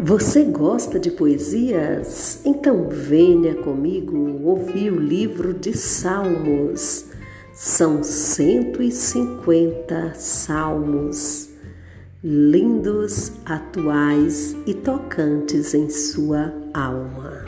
Você gosta de poesias? Então venha comigo ouvir o livro de Salmos. São 150 salmos, lindos, atuais e tocantes em sua alma.